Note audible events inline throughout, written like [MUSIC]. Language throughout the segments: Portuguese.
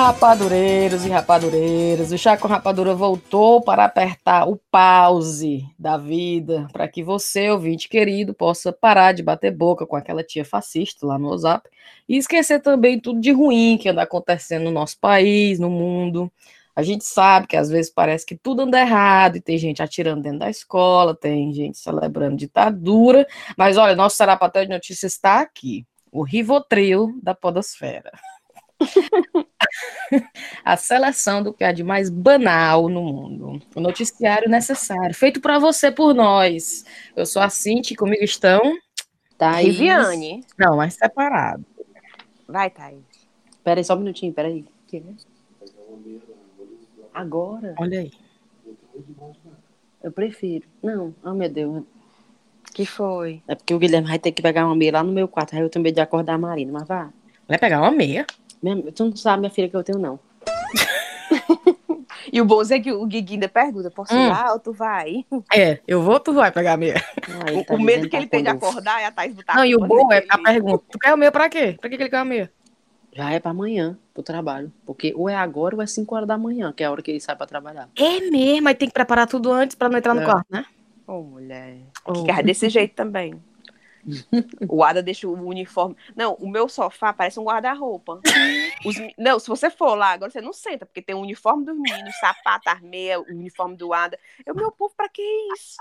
Rapadureiros e rapadureiras, o Chá com Rapadura voltou para apertar o pause da vida, para que você, ouvinte querido, possa parar de bater boca com aquela tia fascista lá no WhatsApp e esquecer também tudo de ruim que anda acontecendo no nosso país, no mundo. A gente sabe que às vezes parece que tudo anda errado e tem gente atirando dentro da escola, tem gente celebrando ditadura, mas olha, nosso Sarapatel de Notícias está aqui, o Rivotril da Podosfera. [LAUGHS] [LAUGHS] a seleção do que há de mais banal no mundo. O noticiário necessário, feito para você por nós. Eu sou a Cinti, comigo estão. Thaís. Riviane. Não, mas separado. Vai, Thaís. Peraí, só um minutinho, peraí. Agora? Olha aí. Eu prefiro. Não, oh meu Deus. que foi? É porque o Guilherme vai ter que pegar uma meia lá no meu quarto. Aí eu tenho medo de acordar a Marina, mas vá. Vai pegar uma meia? Tu não sabe, minha filha, que eu tenho, não. [LAUGHS] e o bom é que o Guigui ainda pergunta: posso hum. ir lá ou tu vai? É, eu vou, tu vai pegar a meia. Ai, tá o medo que ele tem de acordar é a Thaís botar Não, e o bom é a pergunta: tu quer a meia pra quê? Pra que ele quer a meia? Já é pra amanhã, pro trabalho. Porque ou é agora ou é 5 horas da manhã, que é a hora que ele sai pra trabalhar. É mesmo, mas tem que preparar tudo antes pra não entrar no é. quarto, né? Ô, oh, mulher. Oh. Que é desse jeito também. O Ada deixa o uniforme. Não, o meu sofá parece um guarda-roupa. Os... Não, se você for lá, agora você não senta, porque tem o uniforme dos meninos, sapato, armeia, o uniforme do Ada. Eu, meu povo, pra que isso?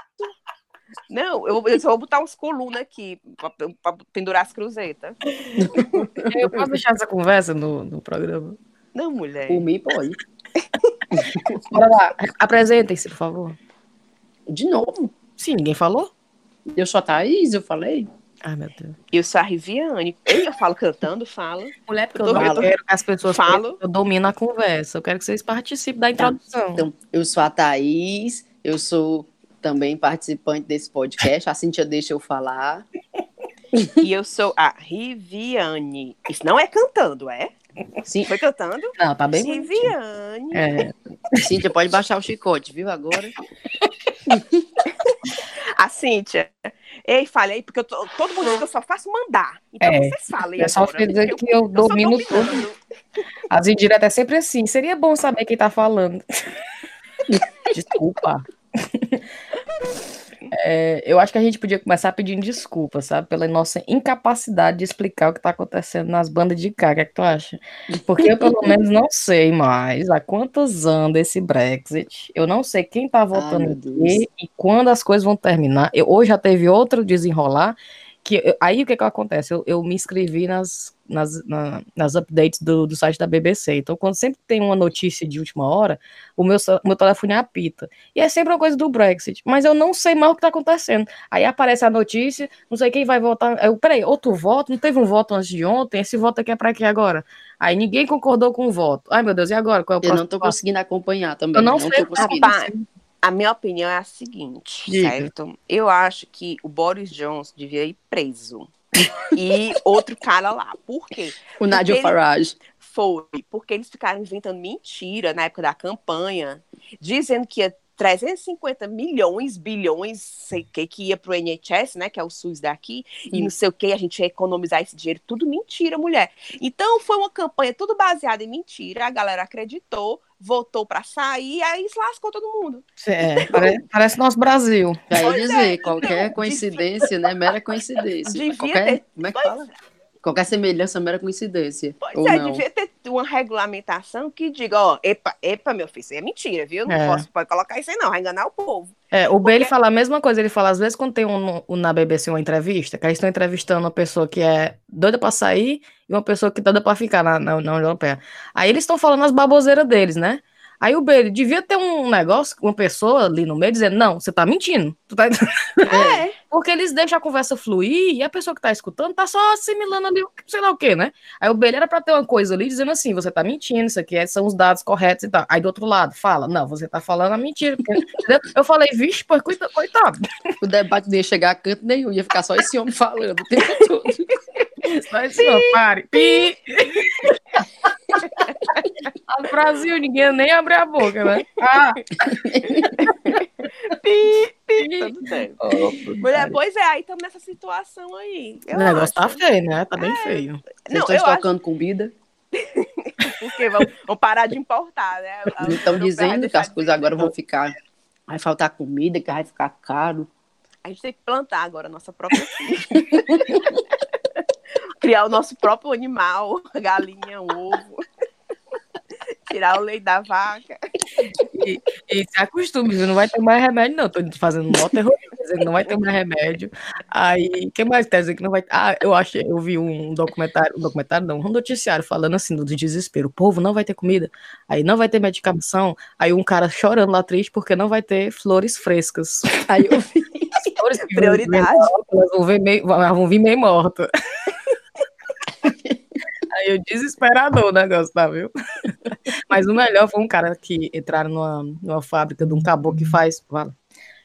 Não, eu, eu só vou botar uns colunas aqui pra, pra pendurar as cruzetas. Eu posso deixar essa conversa no, no programa? Não, mulher. Por mim, pode. Bora lá, apresentem-se, por favor. De novo? Sim, ninguém falou? Eu sou a Thaís, eu falei. Ai, meu Deus. Eu sou a Riviane. Eu falo cantando, falo. Mulher, porque eu, eu, eu quero que as pessoas falo. eu domino a conversa. Eu quero que vocês participem da tá. introdução. Então, eu sou a Thaís, eu sou também participante desse podcast. A Cintia deixa eu falar. E eu sou a Riviane. Isso não é cantando, é? Sim. Foi cantando? Não, tá bem Riviane. É. Cíntia, pode baixar o chicote, viu, agora? [LAUGHS] Cíntia. Ei, falei, porque eu tô, todo mundo diz que eu só faço mandar. Então é, vocês falem. É só dizer que eu, eu domino tudo. As indiretas é sempre assim. Seria bom saber quem tá falando. Desculpa. [LAUGHS] É, eu acho que a gente podia começar pedindo desculpas, sabe? Pela nossa incapacidade de explicar o que está acontecendo nas bandas de cá. O que, é que tu acha? Porque eu, pelo [LAUGHS] menos, não sei mais há quantos anos esse Brexit. Eu não sei quem está votando aqui e quando as coisas vão terminar. Eu, hoje já teve outro desenrolar que aí o que, que acontece? Eu, eu me inscrevi nas, nas, na, nas updates do, do site da BBC. Então, quando sempre tem uma notícia de última hora, o meu, meu telefone apita. E é sempre uma coisa do Brexit. Mas eu não sei mais o que está acontecendo. Aí aparece a notícia, não sei quem vai votar. Eu, peraí, outro voto? Não teve um voto antes de ontem? Esse voto aqui é para quê agora? Aí ninguém concordou com o voto. Ai, meu Deus, e agora? Qual é o eu não estou conseguindo acompanhar também. Eu não, não sei. Rapaz, a minha opinião é a seguinte, Diga. certo? Eu acho que o Boris Johnson devia ir preso. E outro cara lá. Por quê? O Nigel Farage. Foi, porque eles ficaram inventando mentira na época da campanha, dizendo que ia 350 milhões, bilhões, sei que, que ia pro NHS, né, que é o SUS daqui, e não sei o que, a gente ia economizar esse dinheiro, tudo mentira, mulher. Então foi uma campanha tudo baseada em mentira, a galera acreditou, votou para sair, aí se lascou todo mundo. É, parece, parece nosso Brasil. [LAUGHS] Já dizer, é, qualquer então, coincidência, né, mera coincidência. Devia qualquer, ter, como é que fala? Qualquer semelhança mera coincidência. Pois ou é, não. devia ter uma regulamentação que diga, ó, epa, epa, meu filho, isso é mentira, viu? Não é. posso, pode colocar isso aí não, vai enganar o povo. É, o Porque... B, ele fala a mesma coisa, ele fala, às vezes, quando tem um, um, na BBC uma entrevista, que eles estão entrevistando uma pessoa que é doida pra sair e uma pessoa que tá doida pra ficar na, na União Europeia. Aí eles estão falando as baboseiras deles, né? Aí o Bailey devia ter um negócio, uma pessoa ali no meio dizendo, não, você tá mentindo. Tá... [LAUGHS] É. Porque eles deixam a conversa fluir e a pessoa que tá escutando tá só assimilando ali, sei lá o quê, né? Aí o Bailey era pra ter uma coisa ali dizendo assim, você tá mentindo, isso aqui é, são os dados corretos e tal. Aí do outro lado, fala, não, você tá falando a mentira. Eu falei, vixe, pô, coitado. O debate não ia chegar a canto nenhum, ia ficar só esse homem falando o tempo todo. [LAUGHS] Só homem, pare. Pi. [LAUGHS] No Brasil, ninguém nem abre a boca, né? Ah! pi, pi, todo tempo. Oh, Mulher, pois é, aí estamos nessa situação aí. o negócio tá acho. tá feio, né? Tá bem é... feio. Vocês estão estocando acho... comida? [LAUGHS] porque vão, vão parar de importar, né? [LAUGHS] Estão dizendo que as coisas agora vão ficar. Vai faltar comida, que vai ficar caro. A gente tem que plantar agora a nossa própria Criar o nosso próprio animal, [LAUGHS] galinha, ovo. [LAUGHS] Tirar o leite da vaca. E, e se acostume? Não vai ter mais remédio, não. Tô fazendo um mó terror, não vai ter mais remédio. Aí, quem mais quer dizer que não vai Ah, eu acho, eu vi um documentário, um documentário não, um noticiário falando assim do desespero. O povo não vai ter comida, aí não vai ter medicação, aí um cara chorando lá triste porque não vai ter flores frescas. Aí eu vi. As flores [LAUGHS] Prioridade. Elas vão, vir meio, vão vir meio mortas. Eu desesperador o negócio, tá, viu? [LAUGHS] Mas o melhor foi um cara que entraram numa, numa fábrica de um caboclo que faz. Vale,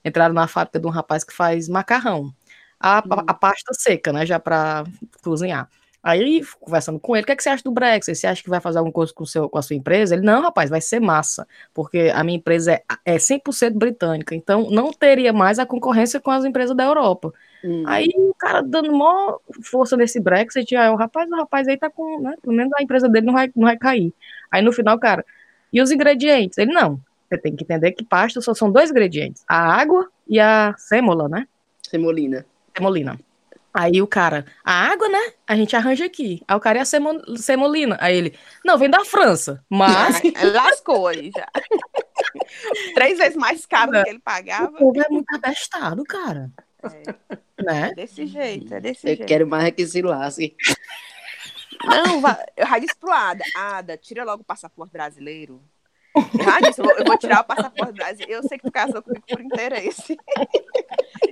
entraram na fábrica de um rapaz que faz macarrão. A, hum. a pasta seca, né? Já para cozinhar. Aí, conversando com ele, o que, é que você acha do Brexit? Você acha que vai fazer alguma coisa com, seu, com a sua empresa? Ele, não, rapaz, vai ser massa, porque a minha empresa é, é 100% britânica, então não teria mais a concorrência com as empresas da Europa. Hum. Aí o cara dando maior força nesse Brexit, aí o rapaz, o rapaz aí tá com, né, pelo menos a empresa dele não vai, não vai cair. Aí no final, cara, e os ingredientes? Ele, não, você tem que entender que pasta só são dois ingredientes, a água e a sêmola, né? Semolina. Semolina. Aí o cara, a água, né? A gente arranja aqui. Aí o cara é a semo, semolina. Aí ele, não, vem da França, mas. [LAUGHS] Lascou aí já. [LAUGHS] Três vezes mais caro do que ele pagava. O povo é muito abestado, cara. É. Né? É desse jeito, é desse eu jeito. quero mais é que se lasque. Não, eu já disse pro Ada, Ada, tira logo o passaporte brasileiro. Eu já disse, eu vou, eu vou tirar o passaporte brasileiro. Eu sei que tu casou comigo por interesse.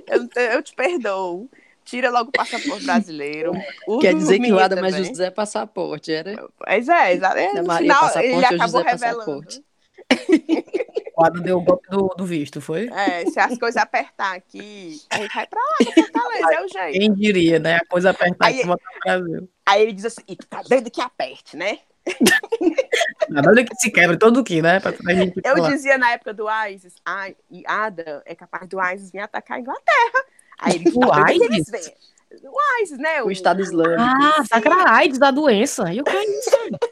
Eu, eu te perdoo. Tira logo o passaporte brasileiro. Quer dizer que o Adam é José Passaporte, era? Pois é, exatamente. No Maria, final, ele acabou revelando. O Adam deu o golpe do, do, visto, foi? É, se as coisas apertar aqui, a gente vai pra lá, pra Fortaleza, é o jeito. Quem diria, né? A coisa apertar aí, aqui, volta pro Brasil. Aí ele diz assim, e tu tá doido que aperte, né? Nada que se quebre todo aqui, né? Eu falar. dizia na época do ISIS, ah, e Ada é capaz do ISIS vir atacar a Inglaterra. Aí ele o AIDS? O AIDS, né? O, o Estado Islâmico. Ah, sacra AIDS da doença. E o que é isso?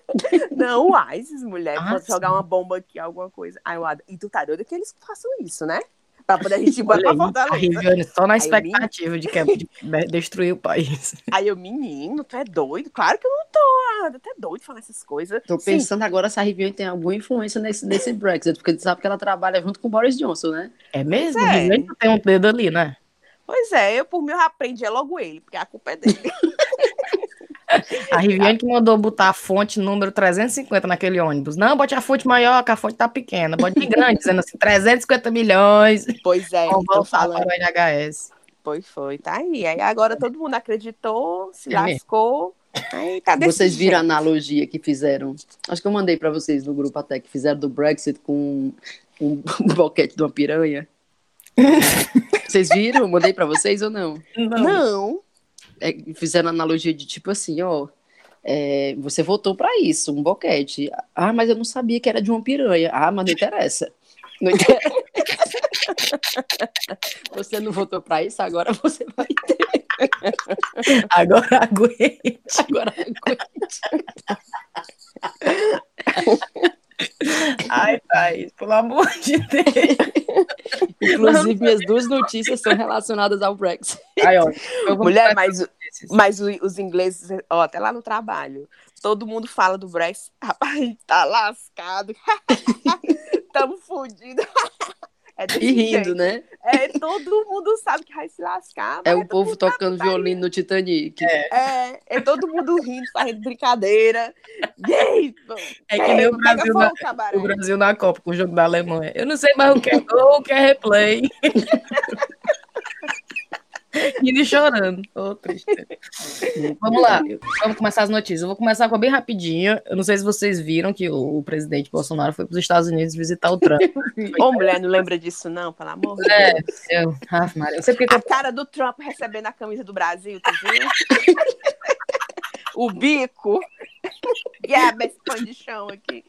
[LAUGHS] Não, o AIDS, mulher. Ah, pode sim. jogar uma bomba aqui, alguma coisa. Aí o e tu tá doido que eles façam isso, né? Pra poder a gente ir pra Fortaleza. A Riviane só na expectativa de, que, é de destruir o país. Aí eu, menino, tu é doido? Claro que eu não tô. Ada, tu é doido falar essas coisas. Tô pensando Sim. agora se a Riviane tem alguma influência nesse, nesse Brexit, porque tu sabe que ela trabalha junto com o Boris Johnson, né? É mesmo? É. Riviane tem um dedo ali, né? Pois é, eu por mim eu aprendi é logo ele, porque a culpa é dele. [LAUGHS] A Riviane que mandou botar a fonte número 350 naquele ônibus. Não, bote a fonte maior, que a fonte tá pequena. Bote grande, [LAUGHS] dizendo assim, 350 milhões. Pois é, então falando o NHS. Pois foi, tá aí. Aí agora todo mundo acreditou, se é lascou. Aí tá vocês viram jeito. a analogia que fizeram? Acho que eu mandei para vocês no grupo até, que fizeram do Brexit com um, [LAUGHS] um boquete de uma piranha. Vocês viram? Mandei para vocês ou não? Não. não. É, fizeram analogia de tipo assim, ó. É, você votou para isso, um boquete. Ah, mas eu não sabia que era de uma piranha. Ah, mas não interessa. Não interessa. [LAUGHS] você não votou para isso, agora você vai ter. [LAUGHS] Agora aguente. Agora aguente. [LAUGHS] Ai, Thaís, pelo amor de Deus. [LAUGHS] Inclusive, minhas duas notícias são relacionadas ao Brexit. Ai, ó, Mulher, mas, mas os ingleses, ó, até lá no trabalho, todo mundo fala do Brexit. [LAUGHS] Rapaz, tá lascado. [LAUGHS] Tamo fodidos. É [LAUGHS] e rindo, jeito. né? É, todo mundo sabe que vai se lascar. É o povo tocando tá violino no Titanic. É. é, é todo mundo rindo, fazendo brincadeira. É que nem o Brasil, na, o Brasil na Copa, com o jogo da Alemanha. Eu não sei mais o que é gol, o que é replay. [LAUGHS] Indo chorando. Oh, triste. Vamos lá, vamos começar as notícias. Eu vou começar com a bem rapidinha. Eu não sei se vocês viram que o, o presidente Bolsonaro foi para os Estados Unidos visitar o Trump. [LAUGHS] Ô, mulher, não lembra disso, não, pelo amor de é, Deus. Eu, ah, Maria, eu sei porque a cara do Trump recebendo a camisa do Brasil, tu viu? [LAUGHS] o bico. [LAUGHS] Pão de chão aqui.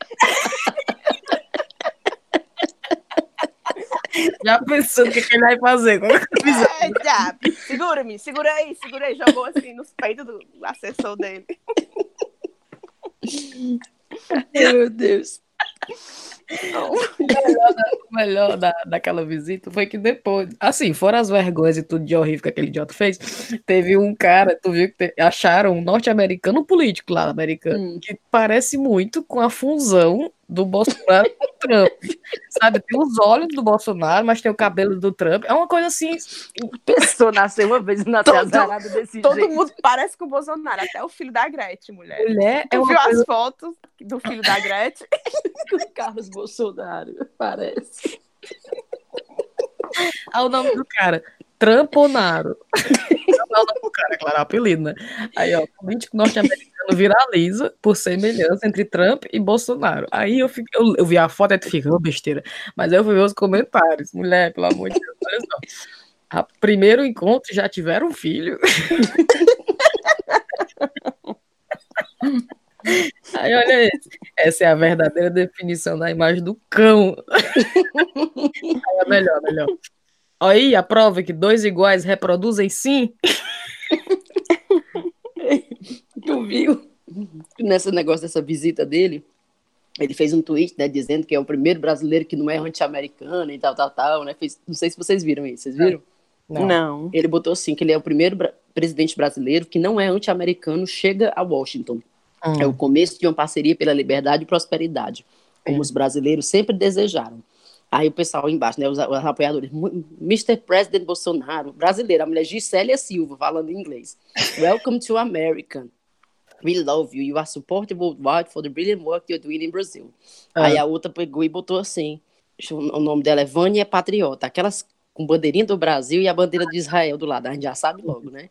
[LAUGHS] Já pensou o que, que ele vai fazer? É, [LAUGHS] já. Segura-me, segura aí, segura aí. Jogou assim nos peitos do assessor dele. Meu Deus. O melhor, da, o melhor da, daquela visita foi que depois, assim, fora as vergonhas e tudo de horrível que aquele idiota fez, teve um cara, tu viu que te- acharam um norte-americano político lá americano, Hum. que parece muito com a função do Bolsonaro com o Trump. Sabe, tem os olhos do Bolsonaro, mas tem o cabelo do Trump. É uma coisa assim, Pessoa nasceu uma vez e nasceu Todo- desse Todo jeito. mundo parece com o Bolsonaro, até o filho da Gretchen, mulher. mulher é Tu uma viu coisa as fotos do filho da Gretchen? [LAUGHS] O Carlos Bolsonaro, parece. Ah, o nome do cara. Tramponaro. Não é o nome do cara, claro, é o apelido, né? Aí, ó, político norte-americano viraliza por semelhança entre Trump e Bolsonaro. Aí eu, fiquei, eu, eu vi a foto e fica, ô besteira. Mas aí eu fui ver os comentários. Mulher, pelo amor de Deus, olha só. A primeiro encontro já tiveram um filho. [LAUGHS] Aí olha esse. Essa é a verdadeira definição da imagem do cão. Aí é melhor, melhor. Aí a prova que dois iguais reproduzem sim. [LAUGHS] Tu viu? Nesse negócio dessa visita dele, ele fez um tweet, né, dizendo que é o primeiro brasileiro que não é anti-americano e tal, tal, tal, né? Fez, não sei se vocês viram isso, vocês viram? Não. Ele botou assim, que ele é o primeiro bra- presidente brasileiro que não é anti-americano, chega a Washington. Hum. É o começo de uma parceria pela liberdade e prosperidade, como os brasileiros sempre desejaram. Aí o pessoal embaixo, né, os, os apoiadores, "Mu- Mr. President Bolsonaro, brasileiro, a mulher Gisélia Silva, falando em inglês. Welcome to America. We love you. You are supported worldwide for the brilliant work you're doing in Brazil. Ah. Aí a outra pegou e botou assim, o nome dela é Vânia Patriota, aquelas com bandeirinha do Brasil e a bandeira de Israel do lado, a gente já sabe logo, né?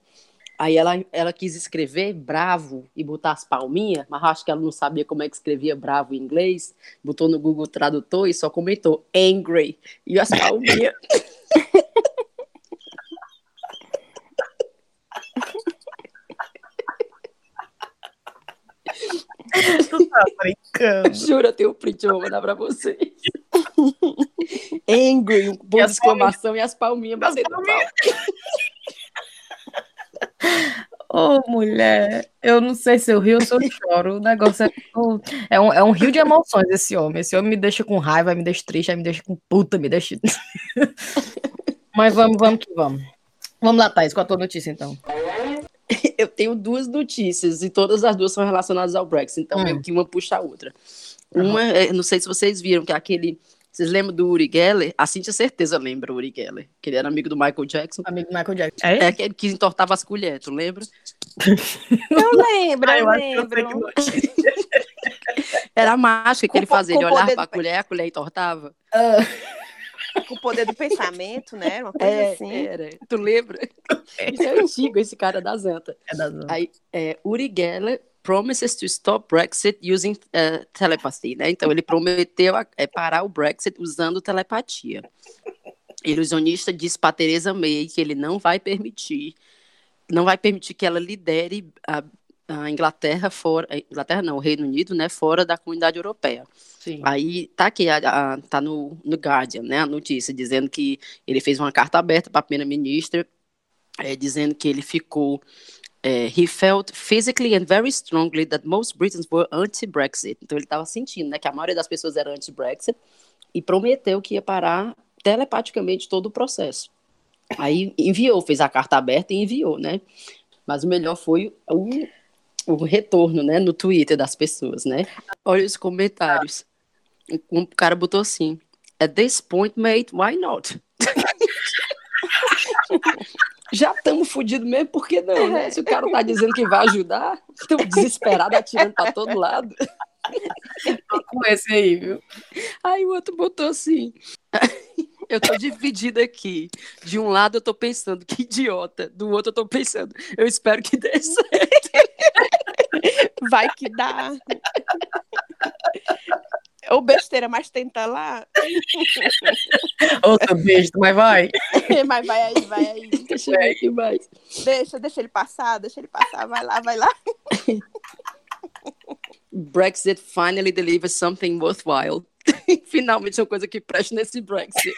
Aí ela, ela quis escrever bravo e botar as palminhas, mas acho que ela não sabia como é que escrevia bravo em inglês. Botou no Google Tradutor e só comentou angry e as palminhas. [LAUGHS] [LAUGHS] Tu tá brincando. Juro, eu tenho o print, eu vou mandar pra vocês. [LAUGHS] angry, um ponto de exclamação e as palminhas batendo palma. [LAUGHS] Ô, mulher, eu não sei se eu rio ou se eu choro. O negócio é, oh, é, um, é um rio de emoções esse homem. Esse homem me deixa com raiva, me deixa triste, me deixa com puta, me deixa. Mas vamos, vamos que vamos. Vamos lá, Thaís, qual a tua notícia então? [LAUGHS] Eu tenho duas notícias e todas as duas são relacionadas ao Brexit, então Hum. meio que uma puxa a outra. Uma, é, não sei se vocês viram, que é aquele. Vocês lembram do Uri Geller? A Cintia certeza lembra o Uri Geller, que ele era amigo do Michael Jackson. Amigo Michael Jackson. É aquele que entortava as colheres, tu lembra? [LAUGHS] Eu lembro, Ah, eu lembro. notícia. [LAUGHS] Era a mágica que Com ele fazia, ele olhava pra do- colher, a colher entortava. Com o poder do pensamento, né? Uma coisa É, assim. era. Tu lembra? Isso é antigo, esse cara da Zanta. É da zona. Aí, é, Uri Geller promises to stop Brexit using uh, telepathy, né? Então ele prometeu a- é, parar o Brexit usando telepatia. Ilusionista disse para Theresa May que ele não vai permitir, não vai permitir que ela lidere a, a Inglaterra fora, a Inglaterra não, o Reino Unido, né, fora da comunidade europeia. Sim. Aí tá aqui, a, a- tá no, no Guardian, né, a notícia, dizendo que ele fez uma carta aberta para a primeira-ministra, é, dizendo que ele ficou. é, he felt physically and very strongly that most Britons were anti-Brexit. Então ele estava sentindo, né, que a maioria das pessoas era anti-Brexit e prometeu que ia parar telepaticamente todo o processo. Aí enviou, fez a carta aberta e enviou, né? Mas o melhor foi o, o retorno, né, no Twitter das pessoas, né? Olha os comentários. Um cara botou assim: At this point, mate, why not? [LAUGHS] Já estamos fodidos mesmo, por que não, né? Se o cara tá dizendo que vai ajudar, estamos desesperados, atirando para todo lado. Tô com esse aí, viu? Aí o outro botou assim. Eu tô dividida aqui. De um lado eu tô pensando, que idiota. Do outro eu tô pensando, eu espero que dê certo. Vai que dá. Ou besteira, mas tenta lá. Outro beijo, mas vai. [LAUGHS] Mas vai aí, vai aí. Deixa eu ver aqui mais. Deixa, deixa ele passar, deixa ele passar. Vai lá, vai lá. Brexit finally delivers something worthwhile. [LAUGHS] Finalmente é uma coisa que presta nesse Brexit.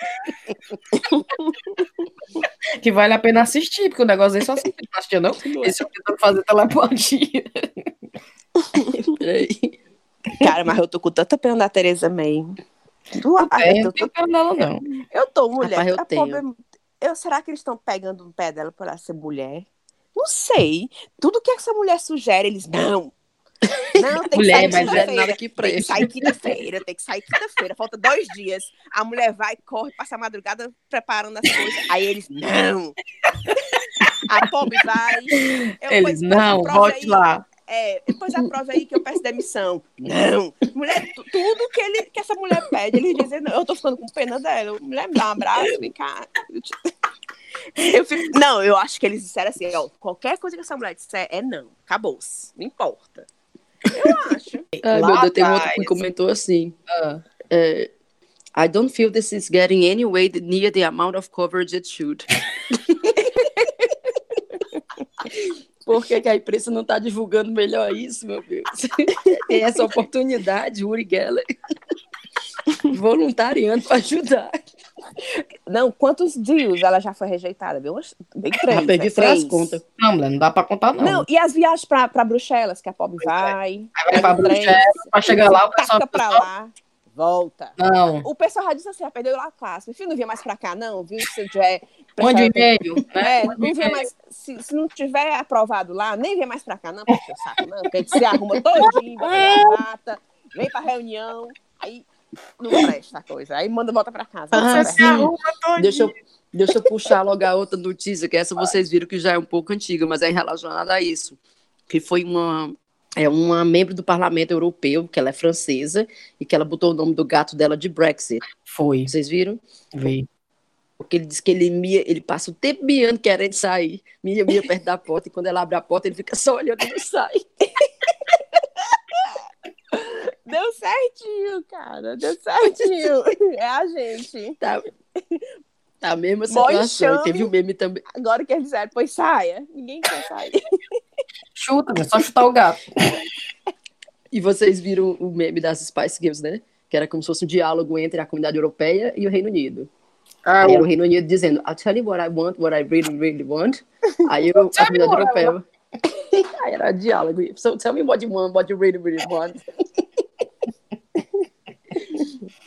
Que vale a pena assistir, porque o negócio aí só assistir, não assistiu, não? Esse eu tentando fazer telepatia. [LAUGHS] Peraí. Cara, mas eu tô com tanta pena da Teresa May. Do, Não tem, eu, não tô, pena dela, não. eu tô mulher. Rapaz, eu a tenho. pobre- eu, será que eles estão pegando no pé dela por ela ser mulher? Não sei. Tudo que essa mulher sugere, eles não. Não, tem Mulher, que mas sair é quinta-feira. nada que Tem que sair quinta-feira, tem que sair quinta-feira. Falta dois dias. A mulher vai, corre, passa a madrugada preparando as coisas. Aí eles, não. A pobre vai. Eu, Eles, não, volte aí. lá. É, depois aprove aí que eu peço demissão. Não. Mulher, tu- tudo que, ele, que essa mulher pede, eles dizem, não, eu tô ficando com pena dela. Mulher, me dá um abraço, vem cá. Eu te- [LAUGHS] Eu fico- não, eu acho que eles disseram assim, ó, qualquer coisa que essa mulher disser é não. Acabou-se. Não importa. Eu acho. Ai, Lá meu Deus, tem um outro que comentou assim. Ah, é, I don't feel this is getting any way near the amount of coverage it should. [LAUGHS] Por que, que a imprensa não está divulgando melhor isso, meu Deus? [LAUGHS] Tem essa oportunidade, Uri Geller, voluntariando para ajudar. Não, quantos deals ela já foi rejeitada? Bem, umas- bem três. Já perdi né? foi as Três. contas. não, mulher, não dá pra contar, não. Não, e as viagens pra Bruxelas, que a pobre é. vai. Aí vai trem, Bruxelas, pra chegar lá, o pessoal- pra lá, volta. Não. O pessoal já disse assim, ah, perdeu lá a classe. Meu filho não vinha mais pra cá, não, viu? Se tiver. Mande um e-mail? É, não vinha mais. Se, se não tiver aprovado lá, nem vem mais pra cá, não, o saco, não. Porque a gente se arruma todinho, bota gravata, vem pra reunião, aí não presta a coisa. Aí manda volta pra casa. Ah, Não sim. presta. Deixa eu, deixa eu puxar logo a outra notícia, que essa vocês viram que já é um pouco antiga, mas é relacionada a isso. Que foi uma, é uma membro do Parlamento Europeu, que ela é francesa, e que ela botou o nome do gato dela de Brexit. Foi, Vocês viram? vi. Porque ele diz que ele mia, ele passa o tempo miando querendo sair, mia, mia perto da porta, e quando ela abre a porta, ele fica só olhando e não sai. [LAUGHS] Deu certinho, cara. Deu certinho. [LAUGHS] É a gente. Tá, tá a mesma situação. E enxame. teve o meme também. Agora que eles disseram, pois saia. Ninguém quer sair. [LAUGHS] Chuta, é só chutar o gato. E vocês viram o meme das Spice Girls, né? Que era como se fosse um diálogo entre a comunidade europeia e o Reino Unido. Ah, Aí era o Reino Unido dizendo, I'll tell you what I want, what I really, really want. Aí eu, a [LAUGHS] comunidade europeia. [LAUGHS] Aí era diálogo. So tell me what you want, what you really, really want. [LAUGHS]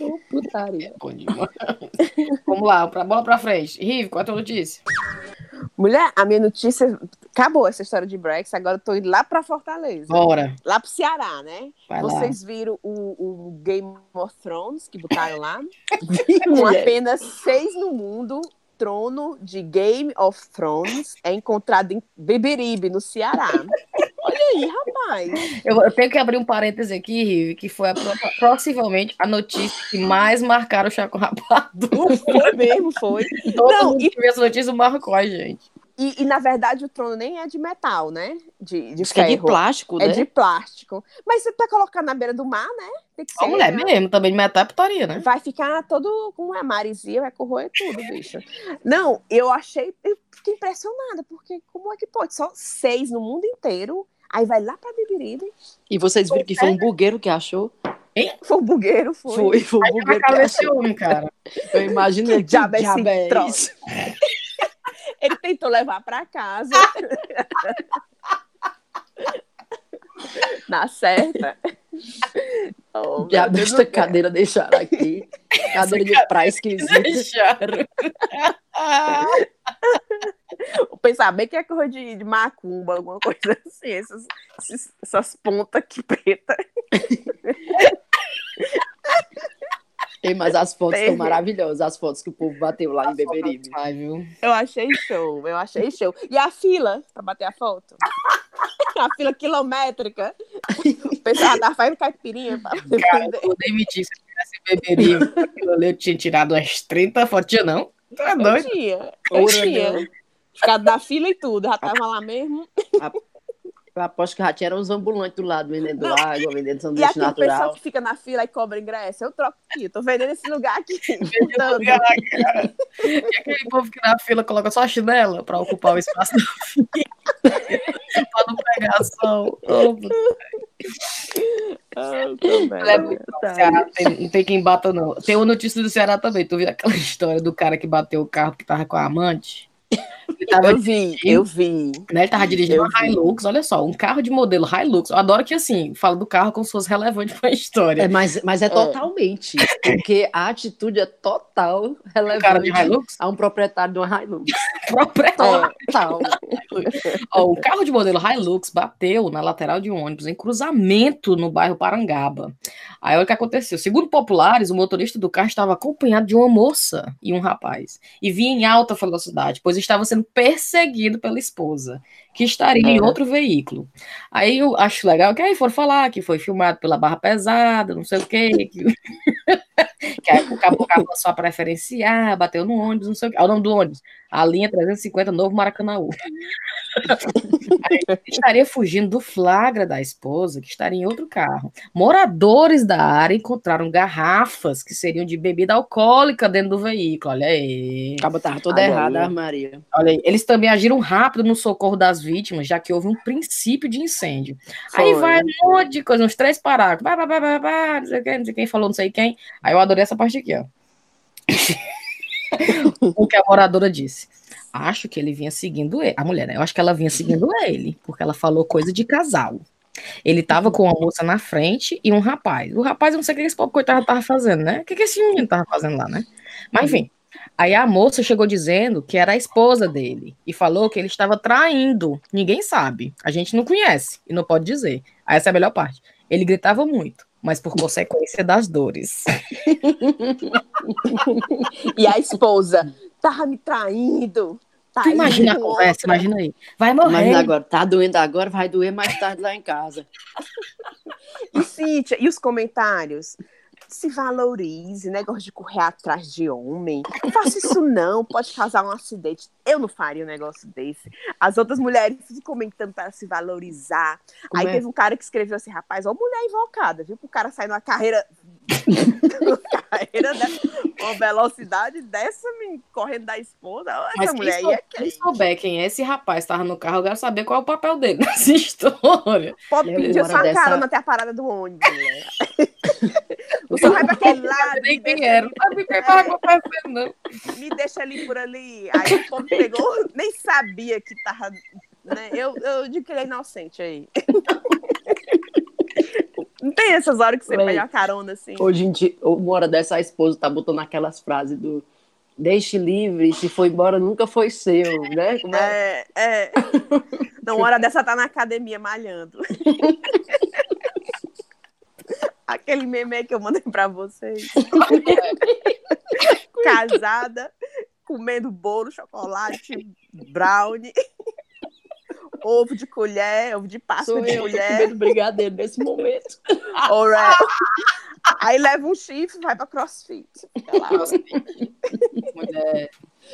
Ô, putaria. demais. Vamos lá, pra, bola pra frente. Rive, qual é a tua notícia? Mulher, a minha notícia. Acabou essa história de Brexit. Agora eu tô indo lá pra Fortaleza. Bora. Lá pro Ceará, né? Vai lá. Vocês viram o, o Game of Thrones que botaram lá? [LAUGHS] Com apenas seis no mundo, trono de Game of Thrones é encontrado em Beberibe, no Ceará. Olha aí, rapaz. Eu, eu tenho que abrir um parêntese aqui, Rive, que foi a, possivelmente a notícia que mais marcaram o Chaco Rapadura. Foi mesmo, foi. Todo Não, mundo e- que viu essa notícia marcou a gente. E, e, na verdade o trono nem é de metal, né? De, de Diz que é de ferro. plástico, É né? de plástico. Mas você pra colocar na beira do mar, né? Tem que A ser. mulher mesmo, também de metal é putaria, né? Vai ficar todo com uma maresia, vai corroer tudo, bicho. Não, eu achei, eu fiquei impressionada, porque como é que pode? Só seis no mundo inteiro, aí vai lá pra Beberibe, E vocês viram que foi um bugueiro que achou? foi o bugueiro, foi. Foi, foi um bugueiro que achou. homem, cara. Eu imagino Que que diabo é esse [LAUGHS] diabo é troço? isso? Ele tentou levar pra casa. [LAUGHS] Na certa. Oh, meu Diabo Deus esta cadeira deixaram aqui. Cadeira de praia esquisita. Deixaram. [LAUGHS] Eu pensava bem que é coisa de, de macumba, alguma coisa assim, essas, essas pontas aqui preta. [LAUGHS] Ei, Mas as fotos estão maravilhosas, as fotos que o povo bateu lá em Beberibe. Ai, viu? Eu achei show, eu achei show. E a fila pra bater a foto? [LAUGHS] A fila quilométrica. O pessoal da fazendo caipirinha pra [LAUGHS] Cara, eu demitir se eu tivesse. Aquilo ali eu tinha tirado umas 30 fotos, tinha não? Tu é Eu doido? tinha, eu tinha. Ficado na fila e tudo, já tava lá mesmo. Eu aposto que já tinha uns ambulantes do lado, vendendo Não. água, vendendo E sanduíche aquele pessoal natural. que fica na fila e cobra ingresso, eu troco aqui, eu tô vendendo esse lugar aqui. [LAUGHS] Tanto. E aquele povo que na fila coloca só a chinela pra ocupar o espaço da fila. [LAUGHS] pra não pegar sol. Ah, tô bem, É muito tá. Ceará tem- não tem quem bata, não. Tem uma notícia do Ceará também. Tu viu aquela [LAUGHS] história do cara que bateu o carro que tava com a amante? Ele tava Eu vi, eu vi. né? Ele tava dirigindo Eu uma vi. Hilux, olha só, um carro de modelo Hilux. Eu adoro que, assim, fala do carro como se fosse relevante pra história. É, mas, mas é totalmente. Porque a atitude é total o cara de relevante Hilux, a um proprietário de uma Hilux. [LAUGHS] proprietário. Total. Ó, o carro de modelo Hilux bateu na lateral de um ônibus em cruzamento no bairro Parangaba. Aí olha o que aconteceu. Segundo populares, o motorista do carro estava acompanhado de uma moça e um rapaz e vinha em alta velocidade, pois estava sendo perseguido pela esposa, que estaria em É. outro veículo. Aí eu acho legal que aí foram falar que foi filmado pela barra pesada, não sei o quê, que, [LAUGHS] que aí o cabo cabo só preferenciar, bateu no ônibus, não sei o quê. Ah, o nome do ônibus, a linha 350 Novo Maracanãú. Aí [LAUGHS] estaria fugindo do flagra da esposa, que estaria em outro carro. Moradores da área encontraram garrafas que seriam de bebida alcoólica dentro do veículo. Olha aí. Acaba tava toda Olha errada, aí. a Maria. Olha aí. Eles também agiram rápido no socorro das vítimas, já que houve um princípio de incêndio. Aí Foi. vai um monte de coisa, uns três parágrafos. Bah, bah, bah, bah, bah, não sei quem, não sei quem falou, não sei quem. Aí eu adorei essa parte aqui, ó. [LAUGHS] o que a moradora disse. Acho que ele vinha seguindo ele. A mulher, né? Eu acho que ela vinha seguindo [LAUGHS] ele, porque ela falou coisa de casal. Ele tava com uma moça na frente e um rapaz. O rapaz, eu não sei o que esse pobre coitado tava fazendo, né? O que, esse menino tava fazendo lá, né? Mas enfim. Aí a moça chegou dizendo que era a esposa dele e falou que ele estava traindo. Ninguém sabe. A gente não conhece e não pode dizer. Aí essa é a melhor parte. Ele gritava muito, mas por consequência das dores. [LAUGHS] E a esposa tava me traindo. Tá Tu imagina a conversa, outra. imagina aí. Vai morrer. Imagina agora, tá doendo agora, vai doer mais tarde lá em casa. E Cíntia, e os comentários? Se valorize, negócio de correr atrás de homem. Não faça isso não, pode causar um acidente. Eu não faria um negócio desse. As outras mulheres comentando para se valorizar. Como Aí é? teve um cara que escreveu assim, rapaz, ó mulher invocada, viu? Pro cara sair numa carreira... [LAUGHS] carreira dessa, uma velocidade dessa, me correndo da esposa. Ó, Mas Essa quem, mulher aí é quem quem? souber quem é esse rapaz que tava no carro, eu quero saber qual é o papel dele [LAUGHS] nessa história. Pode pedir uma sua dessa- carona até a parada do ônibus, mulher. Você vai pra aquele Não lado, nem me quem deixa era. ali- Não sabia quem tava acontecendo, não. [LAUGHS] me deixa ali por ali. Aí o povo pegou, nem sabia que tava. Né? Eu, eu digo que ele é inocente aí. [LAUGHS] Não tem essas horas que você pega a carona assim. Hoje em dia, uma hora dessa, a esposa tá botando aquelas frases do deixe livre, se foi embora nunca foi seu, né? Como é? É, é. Não, uma hora dessa tá na academia malhando. [LAUGHS] Aquele meme que eu mandei pra vocês. [LAUGHS] Casada, comendo bolo, chocolate, brownie, ovo de colher, ovo de Páscoa Sou de eu, tô colher. comendo brigadeiro nesse momento. [LAUGHS] Alright. Aí leva um chifre, vai pra crossfit. Lá. Mulher,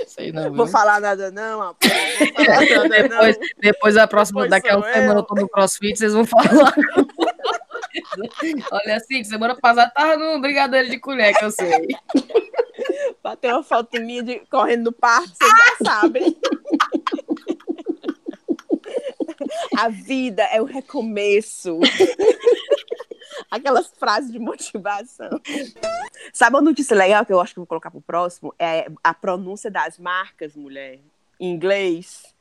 sei não. Vou viu? falar nada, não, falar nada, Depois, não. depois a próxima, Depois daqui a uma semana eu. eu tô no crossfit, vocês vão falar. Olha assim, semana passada tava no brigadeiro de colher, que eu sei. Bateu uma foto minha de, correndo no parque, vocês já sabem. A vida é o recomeço. [LAUGHS] Aquelas frases de motivação. Sabe uma notícia legal que eu acho que vou colocar pro próximo? É a pronúncia das marcas, mulher, em inglês,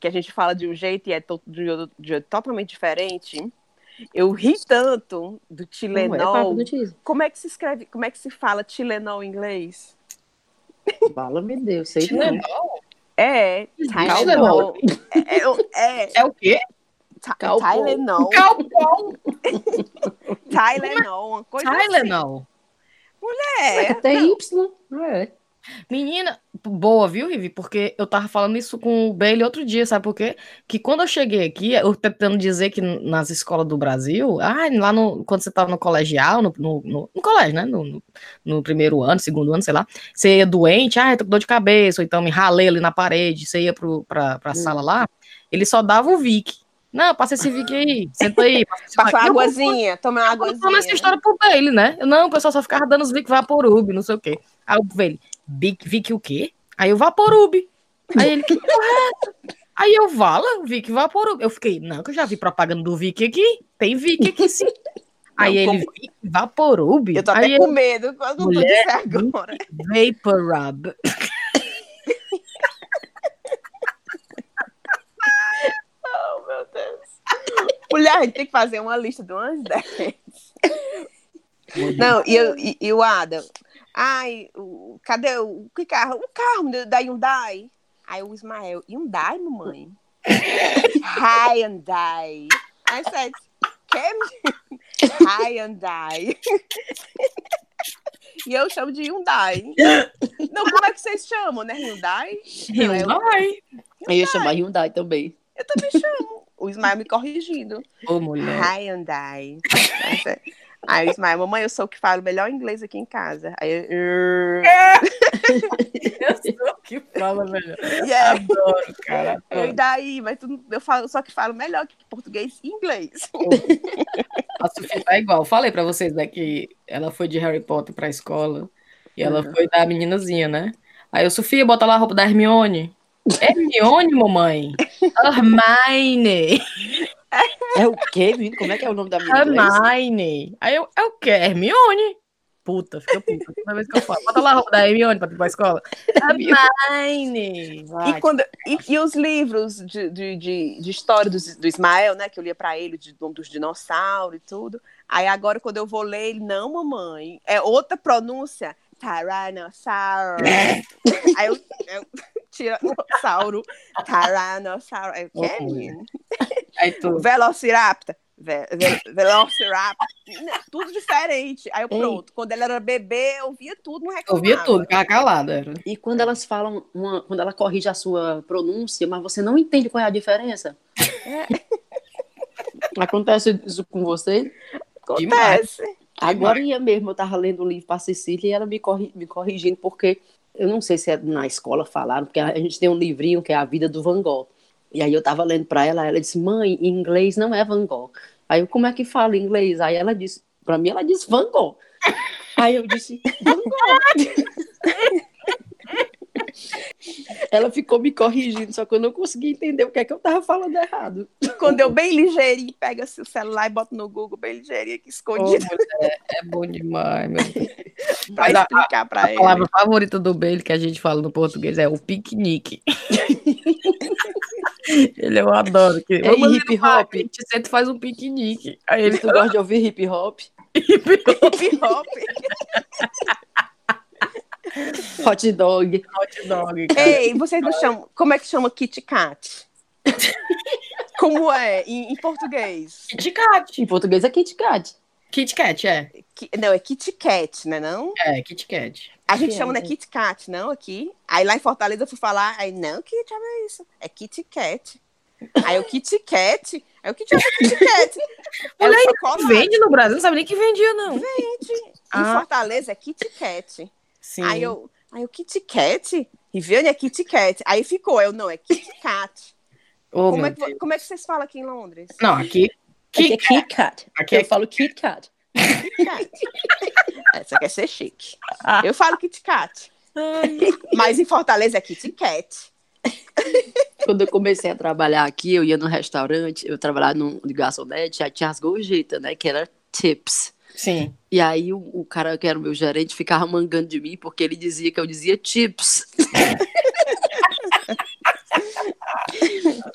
que a gente fala de um jeito e é to- de um jeito totalmente diferente. Eu ri tanto do é Tilenol. Como é que se escreve, como é que se fala Tilenol em inglês? Fala-me Deus, sei não. É. Tylenol. É, é, é, o quê? Tylenol. Calpol. [LAUGHS] Tylenol, uma coisa assim. Tylenol. É, É, tem Y. É. Menina, boa, viu, Rivi? Porque eu tava falando isso com o Bailey outro dia, sabe por quê? Que quando eu cheguei aqui, eu tentando dizer que nas escolas do Brasil, ah, lá no, quando você tava no colegial, no, no, no- no colégio, né? No, no- primeiro ano, segundo ano, sei lá, você ia doente, ah, tô com dor de cabeça, ou então me ralei ali na parede, você ia pro, pra, pra sala lá, ele só dava o Vic. Não, passa esse Vic aí, senta aí. Passa uma águazinha, toma uma eu águazinha. falando essa história pro Bailey, né? Eu, não, o pessoal só ficava dando os Vic Vaporub, não sei o quê. Aí o Bailey, vi que o quê? Aí eu Vaporub. Aí ele, que porra é Aí eu, Vala, Vic Vaporub. Eu fiquei, não, que eu já vi propaganda do Vic aqui. Tem Vic aqui sim. [LAUGHS] Aí não, ele, como... Vic Vaporub. Eu tô até Aí com medo quando mulher, tu agora. Vaporub. [LAUGHS] oh, meu Deus. Mulher, a gente tem que fazer uma lista de umas 10. Não, e, eu, e, e o Adam, Ai, o, cadê o que carro? O carro da Hyundai. Aí o Ismael, Hyundai, mamãe? Hyundai. Aí eu said, que? Hyundai. E eu chamo de Hyundai. Não, como é que vocês chamam, né? Hyundai? Não, eu- Hyundai. Eu ia chamar Hyundai também. Eu também chamo. O Ismael me corrigindo. Ô, mulher. Hyundai. Aí o Ismael, mamãe, eu sou o que falo melhor inglês aqui em casa. Aí eu... [LAUGHS] Eu sou que fala, velho. Yeah. Adoro, cara. Eu, adoro. e daí? Mas tu, eu falo, só que falo melhor que português e inglês. A Sofia tá igual. Falei pra vocês, né, que ela foi de Harry Potter pra escola. E ela Uhum. foi da meninazinha, né? Aí eu, Sofia, bota lá a roupa da Hermione. Hermione, mamãe? [LAUGHS] Hermione. [LAUGHS] É o quê, menino? Como é que é o nome da minha inglês? Hermione. Aí eu, é o quê? Hermione? Puta, fica puta. Toda vez que eu falo. Bota lá a roupa da Hermione pra ir pra escola. Hermione. Vai. E, quando, e, e os livros de, de, de, de história do, do Ismael, né? Que eu lia pra ele, de, dos dinossauros e tudo. Aí agora, quando eu vou ler, ele, não, mamãe. É outra pronúncia. Tyrannosaurus. Aí eu, eu tiranossauro. Tyrannosauro. Aí eu, que, Oh, menino? Aí tu. Velociraptor. Ve- ve- Velociraptor. Tudo diferente. Aí eu, Ei. pronto. Quando ele era bebê, eu via tudo, não Eu reclamava. via tudo, ficava calada. E quando elas falam, uma, quando ela corrige a sua pronúncia, mas você não entende qual é a diferença? Acontece isso com você? Acontece. Agora ia mesmo, eu tava lendo um livro para Cecília e ela me, corri, me corrigindo, porque eu não sei se é na escola falaram, porque a gente tem um livrinho que é A Vida do Van Gogh. E aí eu tava lendo para ela, ela disse, mãe, em inglês não é Van Gogh. Aí eu, como é que fala inglês? Aí ela disse, para mim ela disse Van Gogh. Aí eu disse, Van Gogh. [LAUGHS] ela ficou me corrigindo, só que eu não consegui entender o que é que eu tava falando errado. Quando eu bem ligeirinho, pega o celular e bota no Google bem ligeirinho aqui escondido mulher, é bom demais, meu Deus. [LAUGHS] pra Mas a- explicar pra A ele. palavra favorita do Bailey que a gente fala no português é o piquenique. [LAUGHS] ele eu adoro. Que, É hip hop. A gente sempre faz um piquenique. Aí ele Tu gosta de ouvir hip hop? [LAUGHS] Hip hop. [LAUGHS] Hot dog. hot dog, cara. Ei, vocês não chamam. Como é que chama Kit Kat? [LAUGHS] Como é em, em português? Kit Kat. Em português é Kit Kat. Kit Kat, é. Ki- não, é Kit Kat, né? Não? É, Kit Kat. A gente Que chama, é? né, Kit Kat, não, aqui. Aí lá em Fortaleza eu fui falar, aí, não, que diabo é isso? É Kit Kat. Aí o Kit Kat, aí o é Kit Kat? É [LAUGHS] o Olha aí. Vende no Brasil, não sabe nem que vendia, não. Em Ah. Fortaleza é Kit Kat. Sim. Aí eu, aí o Kit Kat? Riviane é Kit Kat. Aí ficou, eu não, é Kit [LAUGHS] Kat. Ô, como, é que, como é que vocês falam aqui em Londres? Não, aqui. Aqui é Kit Kit Kat. Aqui é Eu falo Kit Kat. Kit Kat. [LAUGHS] Essa quer ser chique. Ah. Eu falo Kit Kat. [LAUGHS] Mas em Fortaleza é Kit Kat. Quando eu comecei a trabalhar aqui, eu ia no restaurante, eu trabalhava no de garçonete, aí tinha as gorjetas, né? Que era tips. Sim. E aí o, o cara que era o meu gerente ficava mangando de mim porque ele dizia que eu dizia chips. [LAUGHS]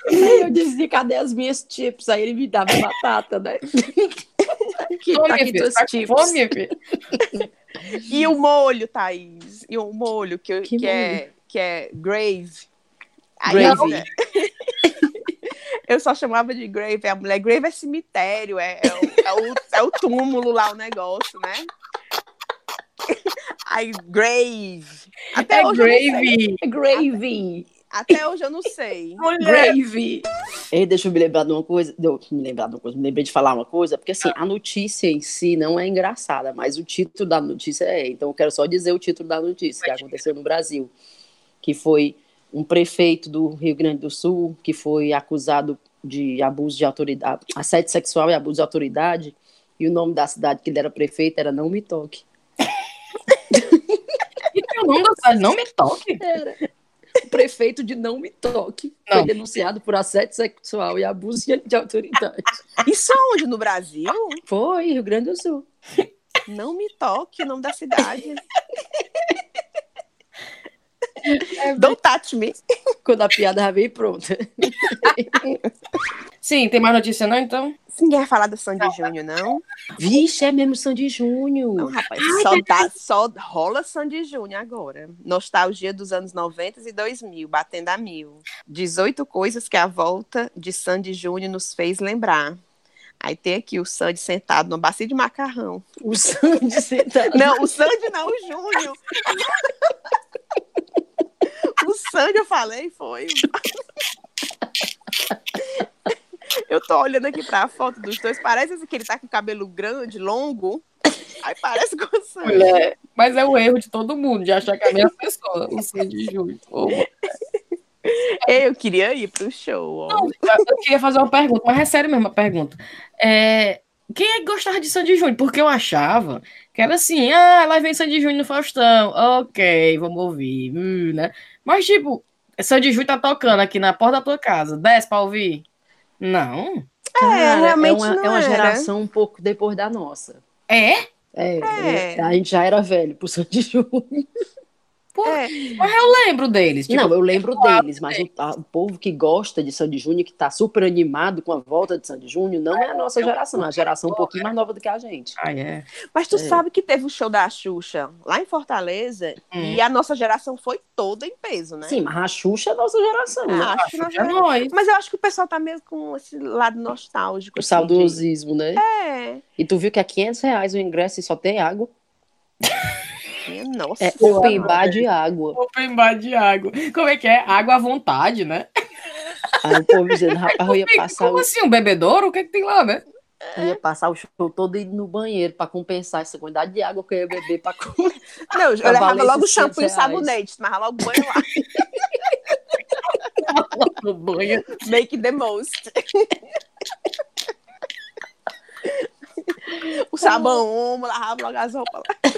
Aí eu dizia, cadê as minhas chips? Aí ele me dava batata, né? [LAUGHS] Aqui, Ô, tá aqui tá chips. fome? [LAUGHS] E o molho, Thaís? E o molho que, Que que, é, que é grave. Aí, Gravy. né, Eu só chamava de grave. A mulher, grave é cemitério, é, é, o, é, o, é o túmulo lá, o negócio, né? Aí, grave. Até, É hoje eu não sei. gravy. É Gravy. Até hoje eu não sei. Gravy. Ei, deixa eu me lembrar de uma coisa. Deu, me lembrar de uma coisa, me lembrei de falar uma coisa, porque assim, a notícia em si não é engraçada, mas o título da notícia é. Então eu quero só dizer o título da notícia que aconteceu no Brasil. Que foi um prefeito do Rio Grande do Sul que foi acusado de abuso de autoridade, assédio sexual e abuso de autoridade, e o nome da cidade que ele era prefeito era Não Me Toque. E o nome da cidade, não me toque. O prefeito de Não Me Toque Não. foi denunciado por assédio sexual e abuso de autoridade. Isso aonde? No Brasil? Foi, Rio Grande do Sul. Não me toque o nome da cidade. Don't touch me. [LAUGHS] Quando a piada já veio pronta. [LAUGHS] Sim, tem mais notícia não, então? Ninguém vai falar do Sandy Júnior, não? Vixe, é mesmo Sandy Júnior. Não, rapaz, só, dá, só rola Sandy Júnior agora. Nostalgia dos anos 90 e 2000, batendo a mil. 18 coisas que a volta de Sandy Júnior nos fez lembrar. Aí tem aqui o Sandy sentado numa bacia de macarrão. O Sandy sentado. Não, o Sandy não, o Júnior. [LAUGHS] o Sandy eu falei, foi. Eu tô olhando aqui pra foto dos dois, parece que ele tá com cabelo grande, longo. Aí parece com o Sandy. Mulher, mas é o erro de todo mundo, de achar que é a mesma pessoa, o Sandy Júnior. Ô, Eu queria ir pro show. Não, eu queria fazer uma pergunta, mas é sério mesmo a pergunta. É, quem é que gostava de Sandy Júnior? Porque eu achava que era assim, ah, lá vem Sandy Júnior no Faustão, ok, vamos ouvir, hum, né? Mas, tipo, Sandy Júnior tá tocando aqui na porta da tua casa, desce pra ouvir? Não. Cara, realmente é uma, não é uma era. geração um pouco depois da nossa. É? É, É. é, a gente já era velho pro Sandy Júnior. Pô, É, mas eu lembro deles. Tipo, não, eu lembro claro, deles, mas o, a- o povo que gosta de Sandy Júnior, que tá super animado com a volta de Sandy Júnior, não é a nossa geração, é a geração um pouquinho mais nova do que a gente. Ah, é. mas tu É. sabe que teve o show da Xuxa lá em Fortaleza Hum. e a nossa geração foi toda em peso, né? Sim, mas a Xuxa é a nossa geração, né? Ah, acho que nós É nóis. Mas eu acho que o pessoal tá mesmo com esse lado nostálgico. O assim, saudosismo, né? de- É. E tu viu que é 500 reais o ingresso e só tem água? Minha Nossa. É open bar de água. Open bar de água. Como é que é? Água à vontade, né? [LAUGHS] Aí o povo dizendo, rapaz, eu ia Como, passar, como o, assim? Um bebedouro? O que é que tem lá, né? eu ia passar o show todo indo no banheiro pra compensar essa quantidade de água que eu ia beber pra comer. [LAUGHS] Não, eu levava logo o shampoo e o 500 reais. sabonete, tomava logo banho lá. [LAUGHS] No banho. Make the most. o sabão lavava logo as roupas lá.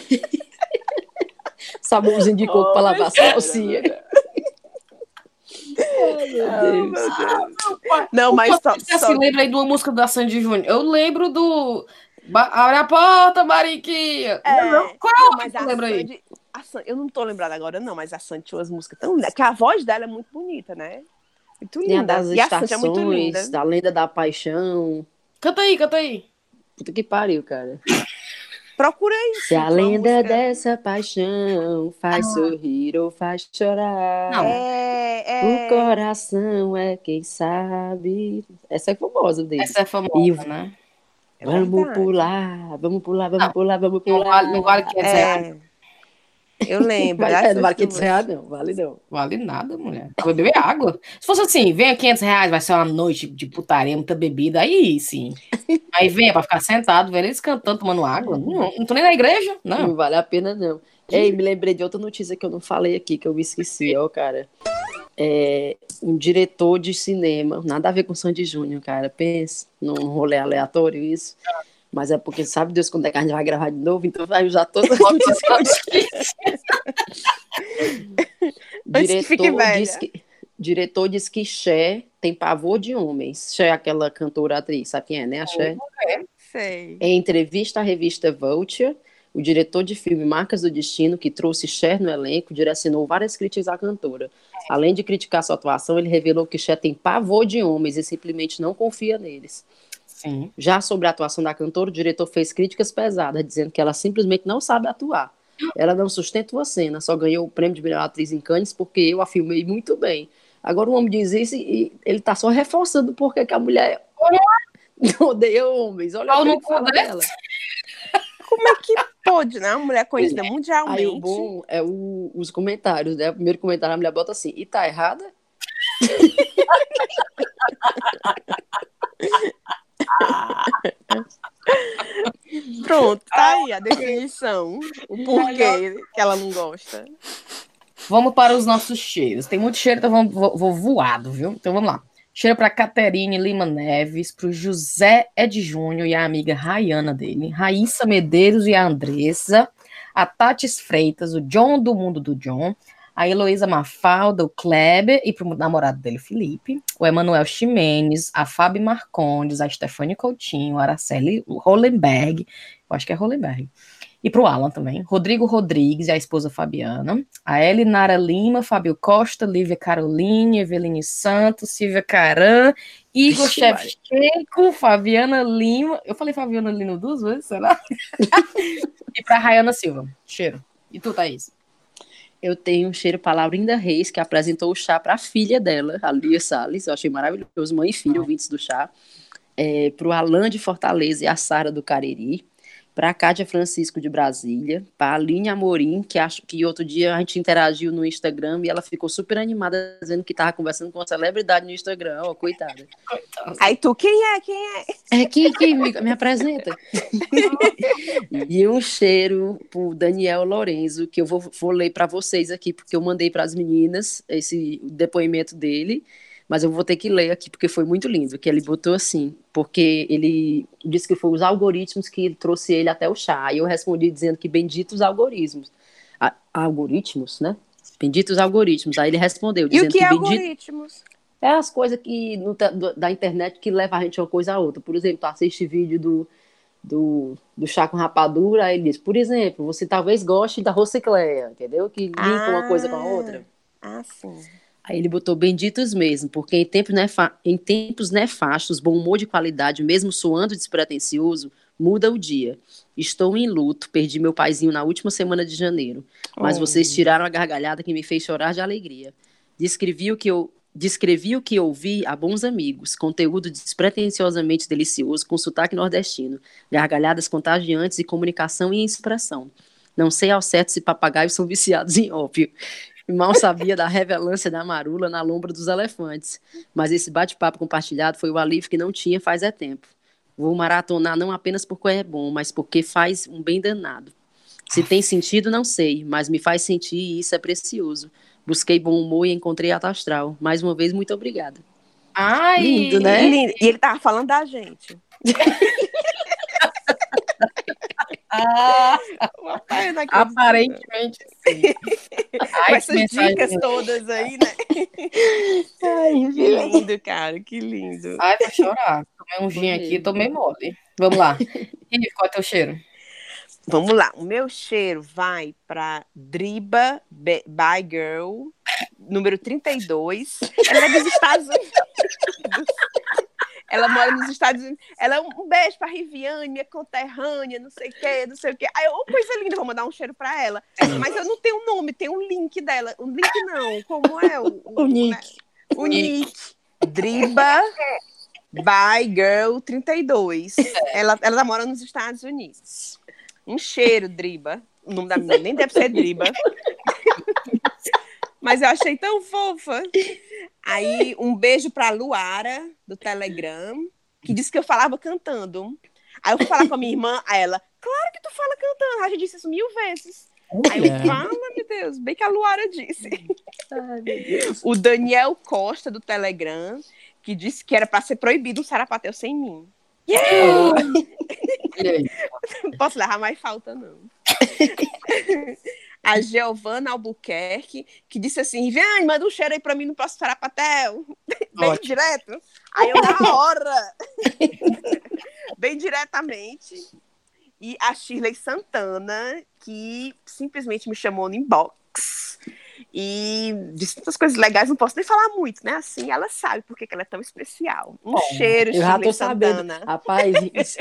Sabãozinho de coco Oh, pra lavar a calcinha. Ai, meu Deus. Não, mas só, Você só- se lembra aí de uma música da Sandy Júnior? Eu lembro do. Ba- Abre a porta, Mariquinha! É, Não, qual não, é mas que a lembra aí? Sandy, a Sandy- eu não tô lembrada agora, não, mas a Sandy tinha umas músicas tão lindas, que a voz dela é muito bonita, né? Muito Tem a linda. das E a Sandy é muito linda. estações, da lenda da paixão. Canta aí, canta aí. Puta que pariu, cara. Procura aí. Se a lenda música- dessa paixão faz sorrir ou faz chorar. Não. É, O é... coração é quem sabe. Essa é famosa dele. Essa é famosa, E- né? é vamos pular, vamos pular, vamos Não. pular, vamos Não pular. vale, não vale 500 reais. É. Eu lembro. [LAUGHS] Mas, é, não vale 500 duas. reais, não. Vale não. Vale nada, mulher. Vou beber água. Se fosse assim, venha 500 reais, vai ser uma noite de putaria, muita bebida, aí sim. [LAUGHS] Aí venha pra ficar sentado, vendo eles cantando, tomando água. Não, não tô nem na igreja, Não, não. vale a pena, não. Ei, me lembrei de outra notícia que eu não falei aqui, que eu me esqueci, ó, cara. É, um diretor de cinema, nada a ver com Sandy Júnior, cara. Pensa num rolê aleatório isso. Mas é porque sabe Deus quando é que a gente vai gravar de novo, então vai usar todas as notícias que eu que fique diretor, velha. diz que, diretor diz que Cher tem pavor de homens. Cher é aquela cantora atriz, sabe quem é, né? A Cher. Sei. Em entrevista à revista Vulture, o diretor de filme Marcas do Destino, que trouxe Cher no elenco, direcionou várias críticas à cantora. Além de criticar sua atuação, ele revelou que Cher tem pavor de homens e simplesmente não confia neles. Sim. Já sobre a atuação da cantora, o diretor fez críticas pesadas, dizendo que ela simplesmente não sabe atuar. Ela não sustenta uma cena, só ganhou o prêmio de melhor atriz em Cannes porque eu a filmei muito bem. Agora o homem diz isso e ele tá só reforçando porque que a mulher [LAUGHS] odeia homens. Olha Pau o que fala dela. Como é que pode, né? Uma mulher conhecida Aí mundialmente. o bom é o- os comentários, né? O primeiro comentário a mulher bota assim, e tá errada? [LAUGHS] [LAUGHS] Pronto, tá aí a definição. O porquê que ela não gosta. Vamos para os nossos cheiros. Tem muito cheiro, então vamos, vou, vou voado, viu? Então vamos lá. Cheiro para Caterine Lima Neves, para o José Ed Júnior e a amiga Rayana dele, Raíssa Medeiros e a Andressa, a Tatis Freitas, o John do Mundo do John, a Heloísa Mafalda, o Kleber e para o namorado dele, o Felipe, o Emanuel Ximenes, a Fábio Marcondes, a Stefane Coutinho, a Araceli Hollenberg, eu acho que é Hollenberg, E para o Alan também. Rodrigo Rodrigues e a esposa Fabiana. A Elinara Lima, Fábio Costa, Lívia Caroline, Eveline Santos, Silvia Caran, Igor Shevchenko, Fabiana Lima. Eu falei Fabiana Lima duas vezes, será? [LAUGHS] e para Rayana Silva. Cheiro. E tu, Thaís? Eu tenho um cheiro para Laurinda Reis, que apresentou o chá para a filha dela, a Lia Salles. Eu achei maravilhoso, mãe e filha, ouvintes do chá. É, para o Alan de Fortaleza e a Sara do Cariri para a Cátia Francisco de Brasília, para a Aline Amorim, que acho que outro dia a gente interagiu no Instagram e ela ficou super animada dizendo que estava conversando com uma celebridade no Instagram, ó, coitada. Aí tu, quem é? Quem é? É quem, quem me, me apresenta? [LAUGHS] e um cheiro pro Daniel Lorenzo, que eu vou, vou ler para vocês aqui, porque eu mandei para as meninas esse depoimento dele mas eu vou ter que ler aqui porque foi muito lindo, que ele botou assim, porque ele disse que foi os algoritmos que trouxe ele até o chá. E eu respondi dizendo que benditos algoritmos. A, algoritmos, né? Benditos algoritmos. Aí ele respondeu dizendo e o que, que é algoritmos? É as coisas que no, da internet que levam a gente uma coisa a outra. Por exemplo, tu assiste vídeo do, do, do chá com rapadura, aí ele diz, por exemplo, você talvez goste da rocicleia, entendeu? Que linka ah, uma coisa com a outra. Ah, sim. Aí ele botou benditos mesmo, porque em, tempo nefa em tempos nefastos, bom humor de qualidade, mesmo soando despretensioso, muda o dia. Estou em luto, perdi meu paizinho na última semana de janeiro, mas oh. vocês tiraram a gargalhada que me fez chorar de alegria. Descrevi o que eu Descrevi o que ouvi a bons amigos, conteúdo despretensiosamente delicioso, com sotaque nordestino, gargalhadas contagiantes e comunicação e expressão. Não sei ao certo se papagaios são viciados em ópio. Mal sabia da revelância da marula na lombra dos elefantes. Mas esse bate-papo compartilhado foi o alívio que não tinha faz é tempo. Vou maratonar não apenas porque é bom, mas porque faz um bem danado. Se tem sentido, não sei, mas me faz sentir e isso é precioso. Busquei bom humor e encontrei a astral. Mais uma vez, muito obrigada. Ai, lindo, né? Lindo. E ele tava falando da gente. [LAUGHS] Ah, aparentemente sim. [LAUGHS] Ai, essas dicas todas aí, né? [LAUGHS] Ai, que lindo, cara, que lindo. Ai, vou chorar. Tomei um gin aqui, tomei mole. Vamos lá. [LAUGHS] E qual é o teu cheiro? Vamos lá. O meu cheiro vai para Driba By Girl, número 32. Ela é dos Estados Unidos. Ela mora nos Estados Unidos. Ela é um beijo pra Riviane, minha conterrânea, não sei o quê, não sei o quê. Aí, ô, coisa linda, vou mandar um cheiro pra ela. Mas eu não tenho o um nome, tem um link dela. O um link não, como é o. O, o nick. Né? O nick. Driba by Girl 32. Ela, ela mora nos Estados Unidos. Um cheiro, Driba. O nome da menina nem deve ser Driba. Mas eu achei tão fofa. Aí, um beijo pra Luara, do Telegram, que disse que eu falava cantando. Aí eu fui falar com a minha irmã, a ela, claro que tu fala cantando. Ela já disse isso mil vezes. Aí eu, fala, meu Deus, bem que a Luara disse. Ai, o Daniel Costa, do Telegram, que disse que era para ser proibido o sarapatel sem mim. Yeah! [LAUGHS] Não posso levar mais falta, não. [LAUGHS] a Giovana Albuquerque, que disse assim: vem, manda um cheiro aí pra mim no próximo Sarapatel. Bem direto. Aí eu, na hora. [LAUGHS] Bem diretamente. E a Shirley Santana, que simplesmente me chamou no inbox e disse tantas coisas legais, não posso nem falar muito, né? Assim, ela sabe porque que ela é tão especial. Um oh, cheiro, Eu já tô sabendo. Rapaz,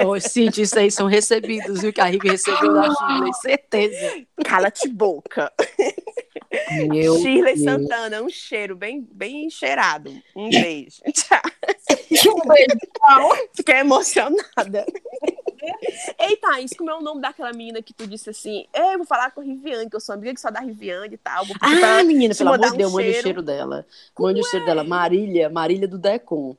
oh, Cintia, isso aí são recebidos, viu? Que a Rive recebeu da Shirley, certeza. Cala-te boca. Meu Shirley Deus. Santana, um cheiro bem, bem cheirado. Um beijo. [LAUGHS] Tchau. um beijo, tchau. Fiquei emocionada. [LAUGHS] Ei, Thaís, como é o nome daquela menina que tu disse assim? eu vou falar com a Riviane, que eu sou amiga que só da Riviane e tal. ah, menina, pelo amor de Deus, um mande o cheiro dela. Mande o cheiro dela. É? Marília, Marília do Decon.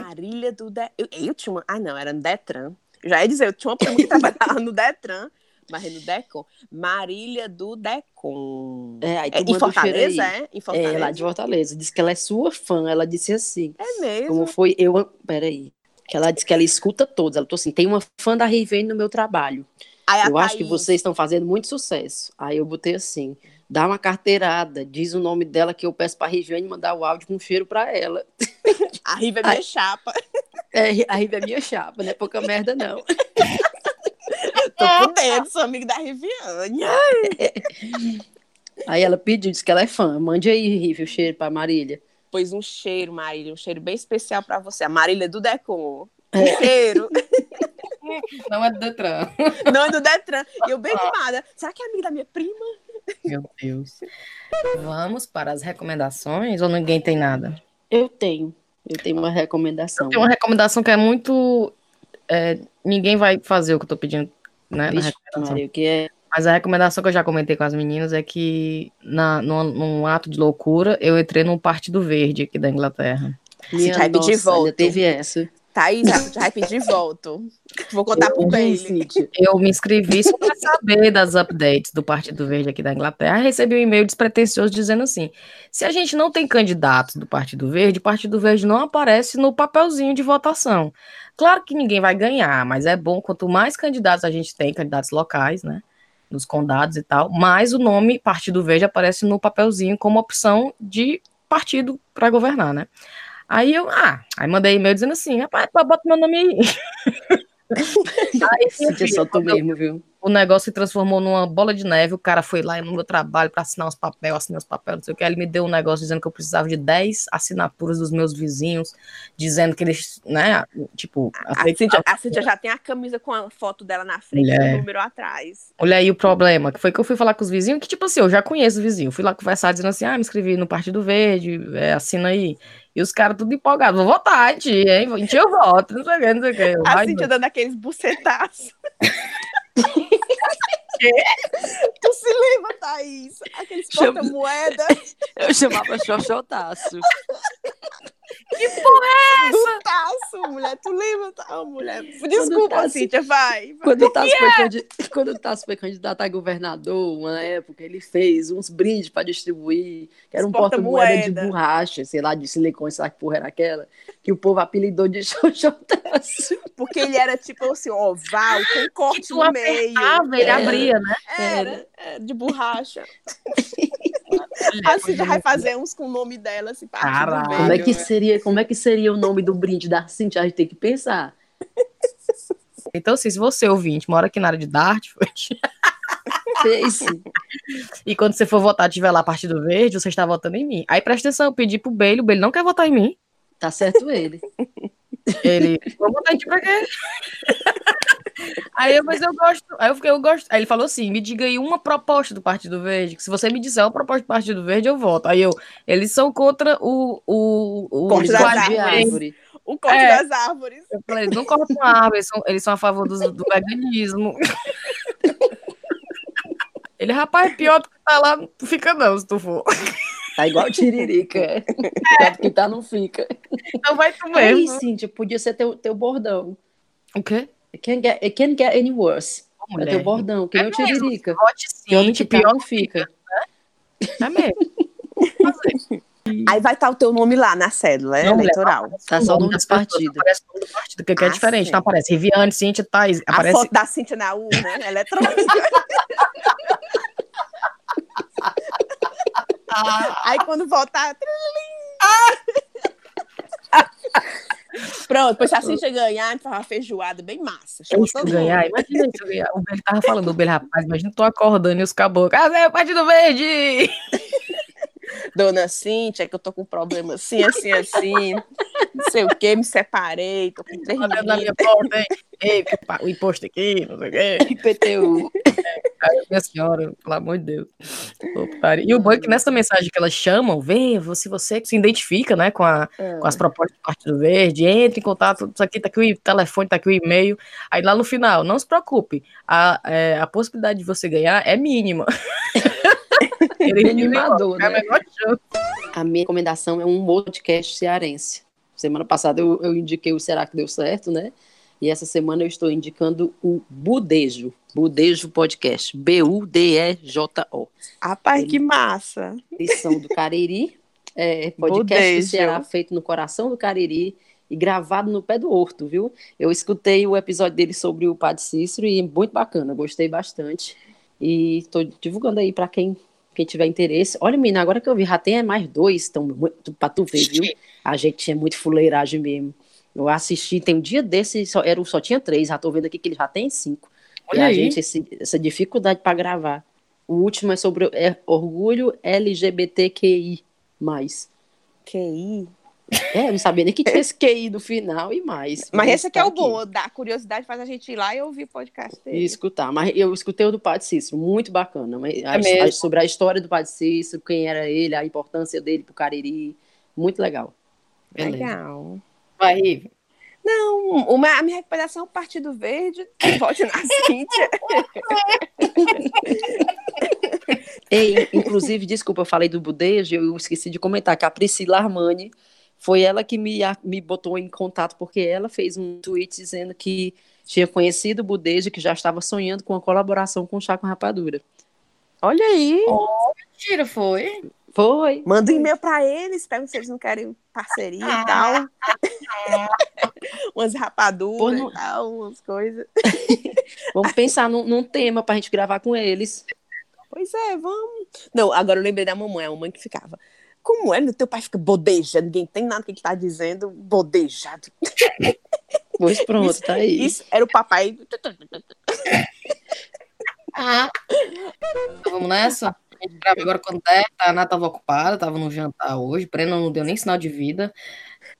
Marília do Decon. Eu, eu tinha uma. Ah, não, era no Detran. Já ia dizer, eu tinha uma prima que trabalhava no Detran mas é no Decon, Marília do Decon. É, aí tu é, em Fortaleza, é? Em Fortaleza. É, lá de Fortaleza. Diz que ela é sua fã. Ela disse assim. É mesmo? Como foi? Eu. Peraí que ela diz que ela escuta todos. Ela falou assim: tem uma fã da Rivene no meu trabalho. Aí, eu acho que vocês estão fazendo muito sucesso. Aí eu botei assim: dá uma carteirada, diz o nome dela que eu peço para a Riviane mandar o áudio com cheiro para ela. [LAUGHS] A Riva é minha chapa. É, a Riva é minha chapa, não é pouca merda, não. [LAUGHS] Tô por dentro, sou amiga da Riviane. [LAUGHS] Aí ela pediu, disse que ela é fã. Mande aí, Rivi, o cheiro pra Marília. Pois um cheiro, Marília, um cheiro bem especial pra você. A Marília do Decon. Um cheiro. [LAUGHS] Não é do Detran. Não é do Detran. E eu bem animada. Será que é amiga da minha prima? Meu Deus. Vamos para as recomendações ou ninguém tem nada? Eu tenho. Eu tenho uma recomendação. Tem uma recomendação que é muito. é, ninguém vai fazer o que eu tô pedindo, né? na Vixe, recomendação. Maria, o que é? Mas a recomendação que eu já comentei com as meninas é que, na, num, num ato de loucura, eu entrei num Partido Verde aqui da Inglaterra. Minha vai pedir nossa, voto. ainda teve essa. Thaís, a gente vai pedir voto. Vou contar pro Sim, Bailey. Eu me inscrevi só para saber das updates do Partido Verde aqui da Inglaterra. Recebi um e-mail despretensioso dizendo assim: se a gente não tem candidatos do Partido Verde, o Partido Verde não aparece no papelzinho de votação. Claro que ninguém vai ganhar, mas é bom quanto mais candidatos a gente tem, candidatos locais, né? Nos condados e tal, mais o nome Partido Verde aparece no papelzinho como opção de partido para governar, né? Aí eu, ah, aí mandei e-mail dizendo assim, rapaz, bota meu nome aí. [LAUGHS] aí, Cíntia, só tu mesmo, viu? O negócio se transformou numa bola de neve. O cara foi lá no meu trabalho para assinar os papéis, assinar os papéis, não sei o que. Ele me deu um negócio dizendo que eu precisava de 10 assinaturas dos meus vizinhos, dizendo que eles, né, tipo, A Cíntia, a Cíntia já tem a camisa com a foto dela na frente e Mulher. o número atrás. Olha aí o problema, que foi que eu fui falar com os vizinhos, que tipo assim, eu já conheço o vizinho. Fui lá conversar dizendo assim, ah, me inscrevi no Partido Verde, é, assina aí. E os caras tudo empolgados, vou votar em ti, hein? Em ti eu voto, não sei o que, não sei o que. A vai, Cíntia dando aqueles bucetaços. [LAUGHS] tu se lembra, Thaís? Aqueles Chama- porta-moeda [LAUGHS] Eu chamava xoxotaço. [LAUGHS] do taço, mulher. Tu lembra? Tá, mulher. Desculpa, taço- Cíntia, vai. Quando o, Tasso foi candi- Quando o Tasso foi candidato a governador, uma época, ele fez uns brindes para distribuir, que era um porta-moeda de borracha, sei lá, de silicone, sei lá que porra era aquela, que o povo apelidou de [LAUGHS] xoxotaço. Porque ele era tipo assim, oval, com Que corte no meio. apertava, ele Era. abria, né? Era, é, de borracha. [LAUGHS] A Cíntia vai fazer uns com o nome dela, assim, Caralho. Como é que né? seria, como é que seria o nome do brinde da Cintia? A gente tem que pensar. Então, assim, se você ouvinte mora aqui na área de Dartford, [LAUGHS] e quando você for votar tiver lá Partido Verde, você está votando em mim. Aí presta atenção, eu pedi pro Bailey, o Bailey não quer votar em mim. Tá certo ele. Ele, vou votar em ti pra quê? Aí eu, mas eu gosto, aí eu fiquei, eu gosto. Aí ele falou assim: me diga aí uma proposta do Partido Verde, que se você me disser uma proposta do Partido Verde, eu voto. Aí eu, eles são contra o. o, o Corte das árvores. árvore. O corte É. das árvores. Eu falei, eles não cortam a árvore, eles são, eles são a favor do, do veganismo. Ele, rapaz, pior do que tá lá, não fica não, se tu for. Tá igual tiririca. É. Que tá, não fica. Então vai tu Aí, mesmo. Cíntia, podia ser teu, teu bordão. O quê? It can't get, it can't get any worse. É teu bordão, que É nem o mesmo. tiririca. Vote Pior sim, que tá, pior não fica. é mesmo. [LAUGHS] Aí vai estar o teu nome lá na cédula é Não, mulher, eleitoral. Tá só o nome dos partidos. Aparece o nome do partido, que aqui é Ah, diferente. sim. Não aparece Riviane, Cíntia, Thaís. A Aparece foto da Cintia na urna, eletrônica. [LAUGHS] Aí quando voltar. [LAUGHS] Pronto, depois se a Cintia ganhar, faz uma feijoada bem massa. Chama todo ganhar, imagina [LAUGHS] isso. O Belo tava falando, o Belo, rapaz, imagina tu acordando e os caboclos. Ah, é Partido Verde! Dona Cíntia, que eu tô com problema assim, assim, assim. Não sei o que, me separei, tô com três Olhando na minha porta, hein? Ei, o imposto aqui, não sei o quê. [LAUGHS] IPTU. Ai, Minha senhora, pelo amor de Deus. E o bom é que nessa mensagem que elas chamam, vê, se você se identifica, né, com, a, com as propostas do Partido Verde, entre em contato, isso aqui tá aqui o telefone, tá aqui o e-mail. Aí lá no final, não se preocupe, a, é, a possibilidade de você ganhar é mínima. [LAUGHS] Ele [LAUGHS] Animador, é a né? menor chance. A minha recomendação é um podcast cearense. Semana passada eu, eu indiquei o Será que Deu Certo, né? E essa semana eu estou indicando o Budejo. Budejo Podcast. B-U-D-E-J-O. Rapaz, que massa. São do Cariri. É, podcast Budejo. do Ceará feito no coração do Cariri e gravado no pé do horto, viu? Eu escutei o episódio dele sobre o Padre Cícero e muito bacana, gostei bastante. E estou divulgando aí para quem, quem tiver interesse. Olha, menina, agora que eu vi, já tem é mais dois, então, para tu ver, viu? A gente tinha muito fuleiragem mesmo. Eu assisti, tem um dia desse, só, era, só tinha três, já tô vendo aqui que ele já tem cinco. e a gente, esse, essa dificuldade para gravar. O último é sobre é, orgulho LGBTQI. QI. É, eu não sabia nem que tinha [LAUGHS] esse QI no final e mais. Mas esse aqui é tá o bom, da curiosidade faz a gente ir lá e ouvir o podcast dele. E escutar. Mas eu escutei o do Padre Cícero, muito bacana. Mas a- mesmo? a- sobre a história do Padre Cícero, quem era ele, a importância dele pro Cariri. Muito legal. Beleza. Legal. Vai, Rive. Não, uma, a minha recuperação é o Partido Verde. [LAUGHS] Volte na Cíntia. Ei, inclusive, desculpa, eu falei do budejo, eu esqueci de comentar que a Priscila Armani foi ela que me, a- me botou em contato, porque ela fez um tweet dizendo que tinha conhecido o budejo, que já estava sonhando com a colaboração com o Chá com Rapadura. Olha aí. Mentira, foi. Foi. Manda um e-mail pra eles, pergunta se eles não querem parceria e tal. [LAUGHS] umas rapaduras Pô, não- e tal, umas coisas. [LAUGHS] Vamos pensar num, num tema pra gente gravar com eles. Pois é, vamos. Não, agora eu lembrei da mamãe, a mamãe que ficava. Como é? Meu teu pai fica bodeja, ninguém tem nada que ele tá dizendo, bodejado. [LAUGHS] Pois pronto, Isso- tá aí. Isso era o papai. Ah. Então, vamos nessa? A gente grava agora quando der. A Ana tava ocupada, tava no jantar hoje. Breno não deu nem sinal de vida.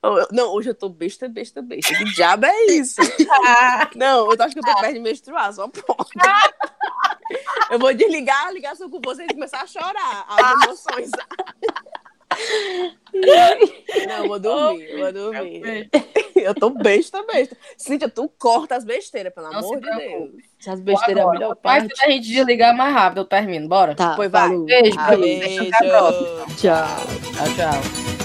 Oh, eu- Não, hoje eu tô besta, besta, besta. Que diabo é isso? [LAUGHS] Não, eu acho que eu tô perto de menstruar, só pode. [LAUGHS] Eu vou desligar a ligação com vocês e começar a chorar as emoções. Não, eu vou dormir, eu vou dormir. [LAUGHS] Eu tô besta, besta. Cíntia, tu corta as besteiras, pelo Não amor de. Deus. Essas besteiras é a Agora, melhor Mas parte. se a gente desligar mais rápido, eu termino. Bora? Tá, Pois vai. beijo. beijo. Tchau. Tchau, tchau.